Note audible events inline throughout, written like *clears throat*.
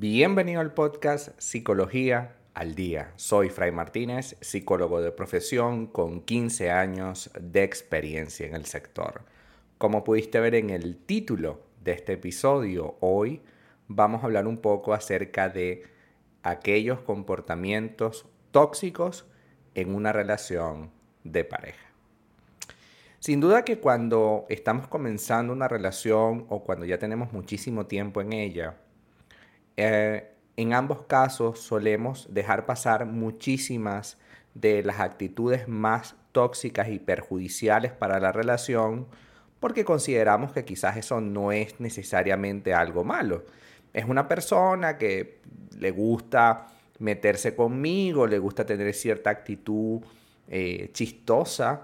Bienvenido al podcast Psicología al Día. Soy Fray Martínez, psicólogo de profesión con 15 años de experiencia en el sector. Como pudiste ver en el título de este episodio, hoy vamos a hablar un poco acerca de aquellos comportamientos tóxicos en una relación de pareja. Sin duda que cuando estamos comenzando una relación o cuando ya tenemos muchísimo tiempo en ella, eh, en ambos casos solemos dejar pasar muchísimas de las actitudes más tóxicas y perjudiciales para la relación porque consideramos que quizás eso no es necesariamente algo malo. Es una persona que le gusta meterse conmigo, le gusta tener cierta actitud eh, chistosa,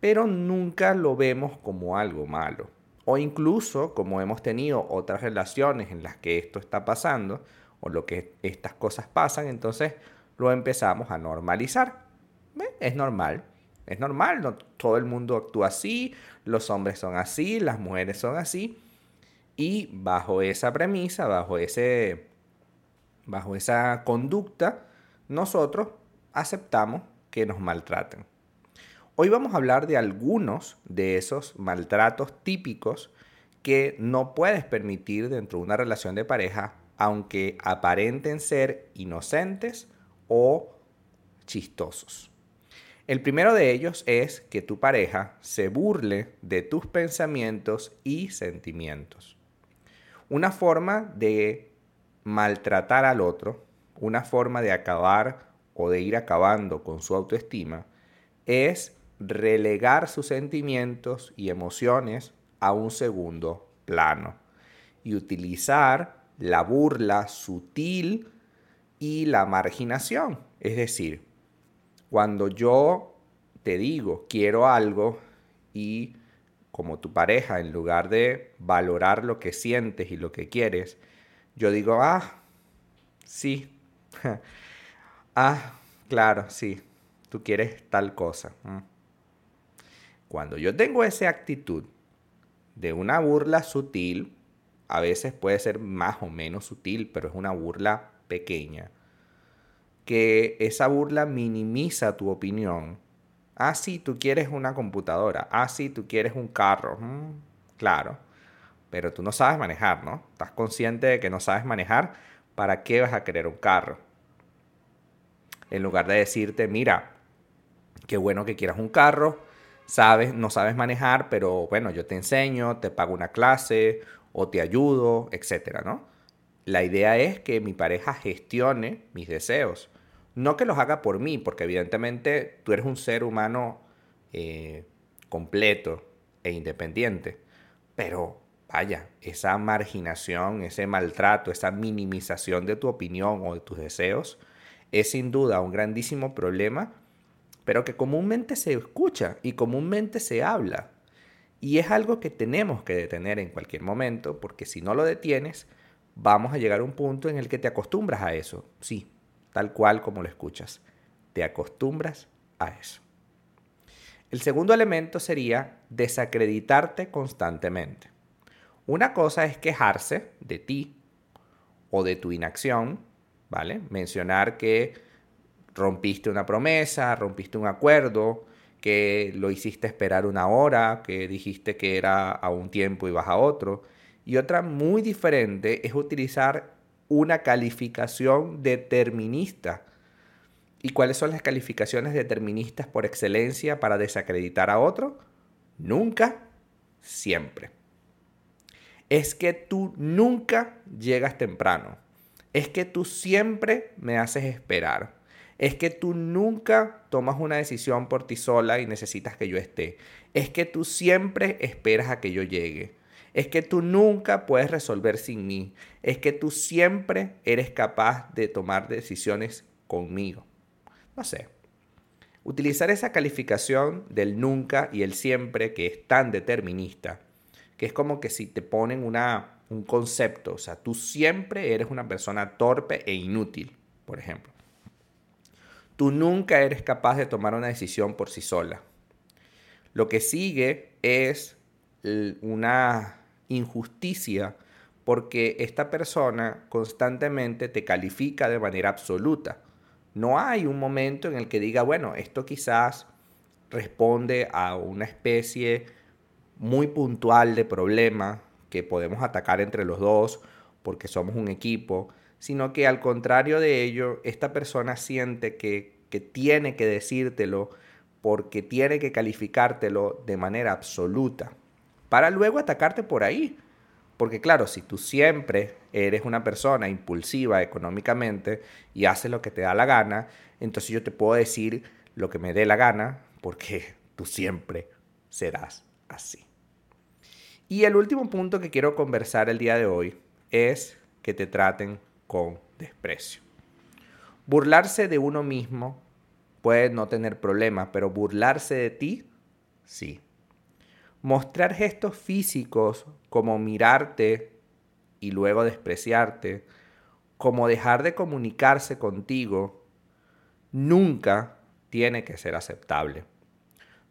pero nunca lo vemos como algo malo. O incluso, como hemos tenido otras relaciones en las que esto está pasando, o lo que estas cosas pasan, entonces lo empezamos a normalizar. Es normal, es normal, no todo el mundo actúa así, los hombres son así, las mujeres son así, y bajo esa premisa, bajo, ese, bajo esa conducta, nosotros aceptamos que nos maltraten. Hoy vamos a hablar de algunos de esos maltratos típicos que no puedes permitir dentro de una relación de pareja, aunque aparenten ser inocentes o chistosos. El primero de ellos es que tu pareja se burle de tus pensamientos y sentimientos. Una forma de maltratar al otro, una forma de acabar o de ir acabando con su autoestima, es relegar sus sentimientos y emociones a un segundo plano y utilizar la burla sutil y la marginación. Es decir, cuando yo te digo quiero algo y como tu pareja, en lugar de valorar lo que sientes y lo que quieres, yo digo, ah, sí, *laughs* ah, claro, sí, tú quieres tal cosa. Cuando yo tengo esa actitud de una burla sutil, a veces puede ser más o menos sutil, pero es una burla pequeña, que esa burla minimiza tu opinión. Ah, sí, tú quieres una computadora. Ah, sí, tú quieres un carro. Mm, claro, pero tú no sabes manejar, ¿no? Estás consciente de que no sabes manejar. ¿Para qué vas a querer un carro? En lugar de decirte, mira, qué bueno que quieras un carro, sabes, no sabes manejar, pero bueno, yo te enseño, te pago una clase o te ayudo, etcétera, ¿no? La idea es que mi pareja gestione mis deseos. No que los haga por mí, porque evidentemente tú eres un ser humano eh, completo e independiente. Pero vaya, esa marginación, ese maltrato, esa minimización de tu opinión o de tus deseos es sin duda un grandísimo problema pero que comúnmente se escucha y comúnmente se habla. Y es algo que tenemos que detener en cualquier momento, porque si no lo detienes, vamos a llegar a un punto en el que te acostumbras a eso. Sí, tal cual como lo escuchas. Te acostumbras a eso. El segundo elemento sería desacreditarte constantemente. Una cosa es quejarse de ti o de tu inacción, ¿vale? Mencionar que rompiste una promesa, rompiste un acuerdo, que lo hiciste esperar una hora, que dijiste que era a un tiempo y vas a otro. Y otra muy diferente es utilizar una calificación determinista. ¿Y cuáles son las calificaciones deterministas por excelencia para desacreditar a otro? Nunca, siempre. Es que tú nunca llegas temprano. Es que tú siempre me haces esperar es que tú nunca tomas una decisión por ti sola y necesitas que yo esté. Es que tú siempre esperas a que yo llegue. Es que tú nunca puedes resolver sin mí. Es que tú siempre eres capaz de tomar decisiones conmigo. No sé. Utilizar esa calificación del nunca y el siempre que es tan determinista, que es como que si te ponen una, un concepto, o sea, tú siempre eres una persona torpe e inútil, por ejemplo. Tú nunca eres capaz de tomar una decisión por sí sola. Lo que sigue es una injusticia porque esta persona constantemente te califica de manera absoluta. No hay un momento en el que diga, bueno, esto quizás responde a una especie muy puntual de problema que podemos atacar entre los dos porque somos un equipo, sino que al contrario de ello, esta persona siente que, que tiene que decírtelo porque tiene que calificártelo de manera absoluta, para luego atacarte por ahí. Porque claro, si tú siempre eres una persona impulsiva económicamente y haces lo que te da la gana, entonces yo te puedo decir lo que me dé la gana porque *laughs* tú siempre serás así. Y el último punto que quiero conversar el día de hoy es que te traten con desprecio. Burlarse de uno mismo puede no tener problemas, pero burlarse de ti, sí. Mostrar gestos físicos como mirarte y luego despreciarte, como dejar de comunicarse contigo, nunca tiene que ser aceptable.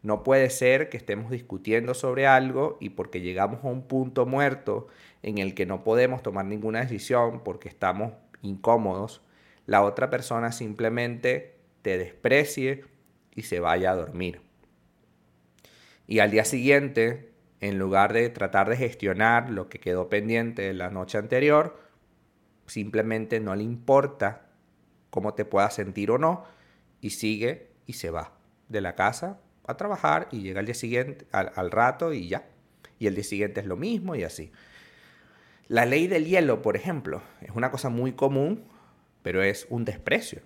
No puede ser que estemos discutiendo sobre algo y porque llegamos a un punto muerto en el que no podemos tomar ninguna decisión porque estamos incómodos, la otra persona simplemente te desprecie y se vaya a dormir. Y al día siguiente, en lugar de tratar de gestionar lo que quedó pendiente de la noche anterior, simplemente no le importa cómo te puedas sentir o no y sigue y se va de la casa a trabajar y llega al día siguiente, al, al rato y ya. Y el día siguiente es lo mismo y así. La ley del hielo, por ejemplo, es una cosa muy común, pero es un desprecio.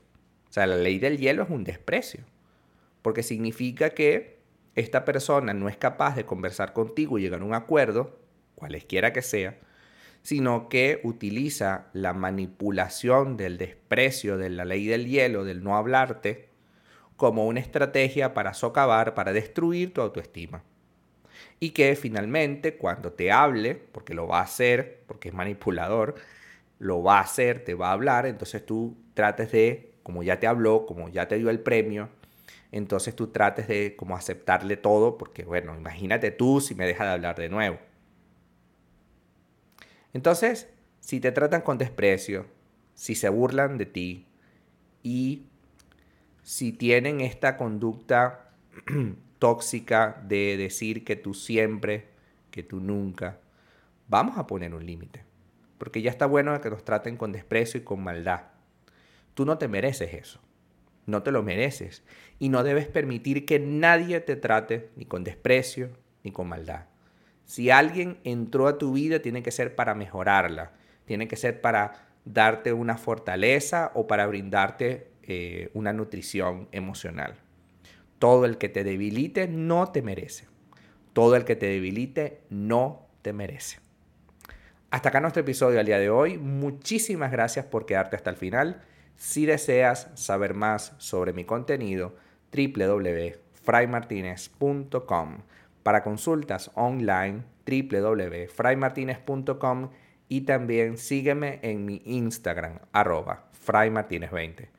O sea, la ley del hielo es un desprecio, porque significa que esta persona no es capaz de conversar contigo y llegar a un acuerdo, cualesquiera que sea, sino que utiliza la manipulación del desprecio de la ley del hielo, del no hablarte, como una estrategia para socavar, para destruir tu autoestima y que finalmente cuando te hable, porque lo va a hacer, porque es manipulador, lo va a hacer, te va a hablar, entonces tú trates de, como ya te habló, como ya te dio el premio, entonces tú trates de como aceptarle todo, porque bueno, imagínate tú si me deja de hablar de nuevo. Entonces, si te tratan con desprecio, si se burlan de ti y si tienen esta conducta *clears throat* tóxica de decir que tú siempre, que tú nunca. Vamos a poner un límite, porque ya está bueno que nos traten con desprecio y con maldad. Tú no te mereces eso, no te lo mereces y no debes permitir que nadie te trate ni con desprecio ni con maldad. Si alguien entró a tu vida, tiene que ser para mejorarla, tiene que ser para darte una fortaleza o para brindarte eh, una nutrición emocional. Todo el que te debilite no te merece. Todo el que te debilite no te merece. Hasta acá nuestro episodio al día de hoy. Muchísimas gracias por quedarte hasta el final. Si deseas saber más sobre mi contenido, www.fraymartinez.com. Para consultas online, www.fraymartinez.com y también sígueme en mi Instagram, arroba fraymartinez20.